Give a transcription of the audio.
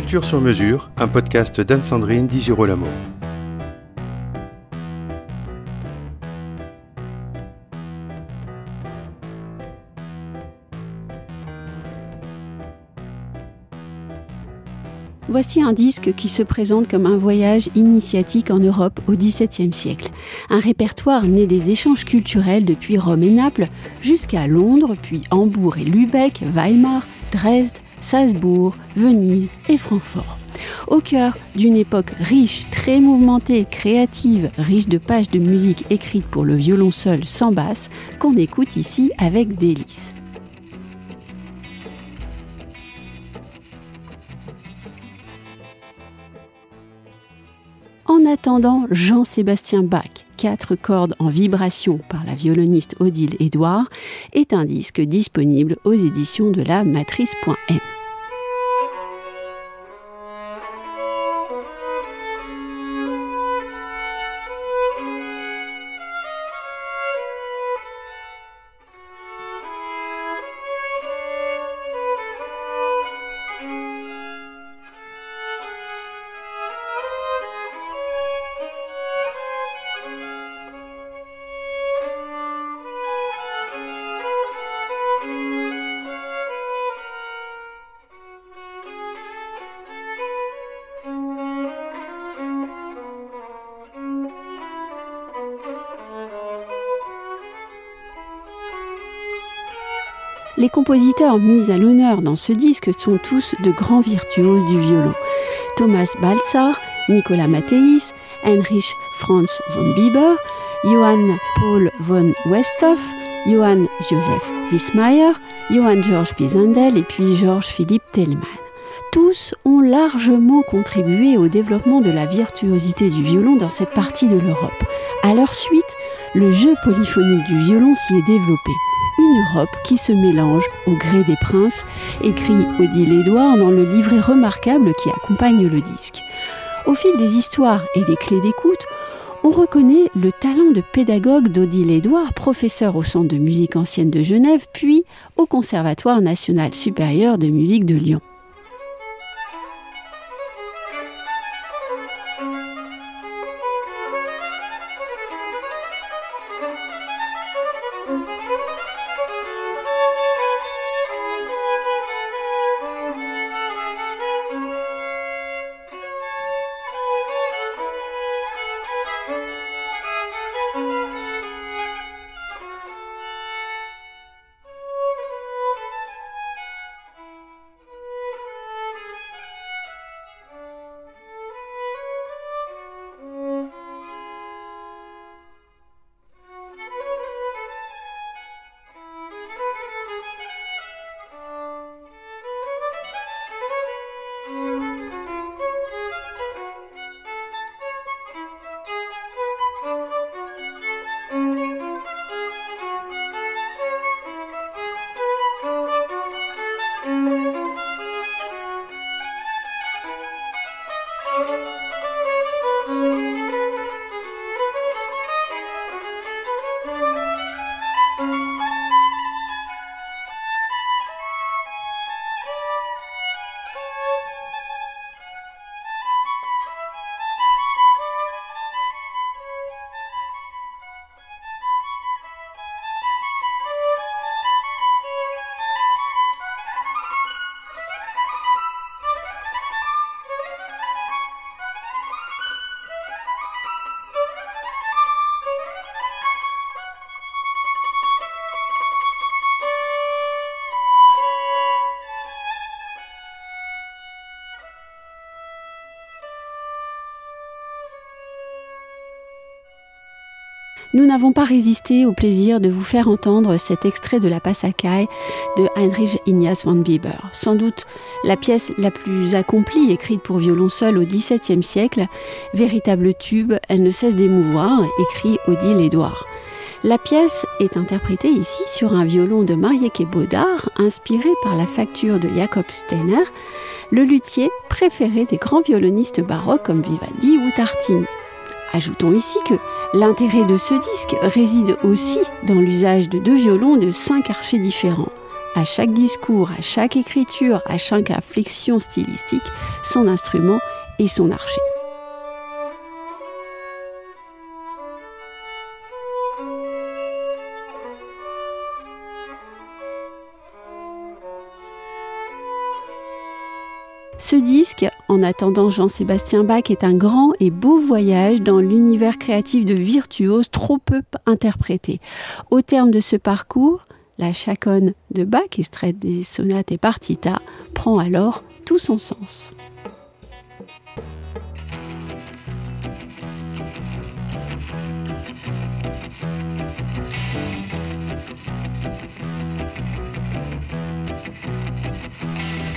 Culture sur mesure, un podcast d'Anne-Sandrine Di Girolamo. Voici un disque qui se présente comme un voyage initiatique en Europe au XVIIe siècle. Un répertoire né des échanges culturels depuis Rome et Naples jusqu'à Londres, puis Hambourg et Lübeck, Weimar, Dresde, Salzbourg, Venise et Francfort. Au cœur d'une époque riche, très mouvementée, créative, riche de pages de musique écrites pour le violon seul sans basse, qu'on écoute ici avec délice. En attendant Jean-Sébastien Bach, quatre cordes en vibration par la violoniste Odile Édouard, est un disque disponible aux éditions de la Matrice.m. Les compositeurs mis à l'honneur dans ce disque sont tous de grands virtuoses du violon. Thomas Baltzar, Nicolas Matthäus, Heinrich Franz von Bieber, Johann Paul von Westhoff, Johann Joseph Wismayer, Johann George Pisendel et puis Georges Philippe Telemann. Tous ont largement contribué au développement de la virtuosité du violon dans cette partie de l'Europe. À leur suite, le jeu polyphonique du violon s'y est développé une Europe qui se mélange au gré des princes, écrit Odile Édouard dans le livret remarquable qui accompagne le disque. Au fil des histoires et des clés d'écoute, on reconnaît le talent de pédagogue d'Odile Édouard, professeur au Centre de musique ancienne de Genève, puis au Conservatoire national supérieur de musique de Lyon. Nous n'avons pas résisté au plaisir de vous faire entendre cet extrait de la Passacaille de Heinrich Ignaz von Bieber. Sans doute la pièce la plus accomplie écrite pour violon seul au XVIIe siècle. Véritable tube, elle ne cesse d'émouvoir, écrit Odile Édouard. La pièce est interprétée ici sur un violon de Marieke Baudard, inspiré par la facture de Jacob Steiner, le luthier préféré des grands violonistes baroques comme Vivaldi ou Tartini. Ajoutons ici que l'intérêt de ce disque réside aussi dans l'usage de deux violons de cinq archers différents. À chaque discours, à chaque écriture, à chaque inflexion stylistique, son instrument et son archer. Ce disque, en attendant Jean-Sébastien Bach, est un grand et beau voyage dans l'univers créatif de virtuoses trop peu interprétés. Au terme de ce parcours, la chaconne de Bach, extraite des sonates et partitas, prend alors tout son sens.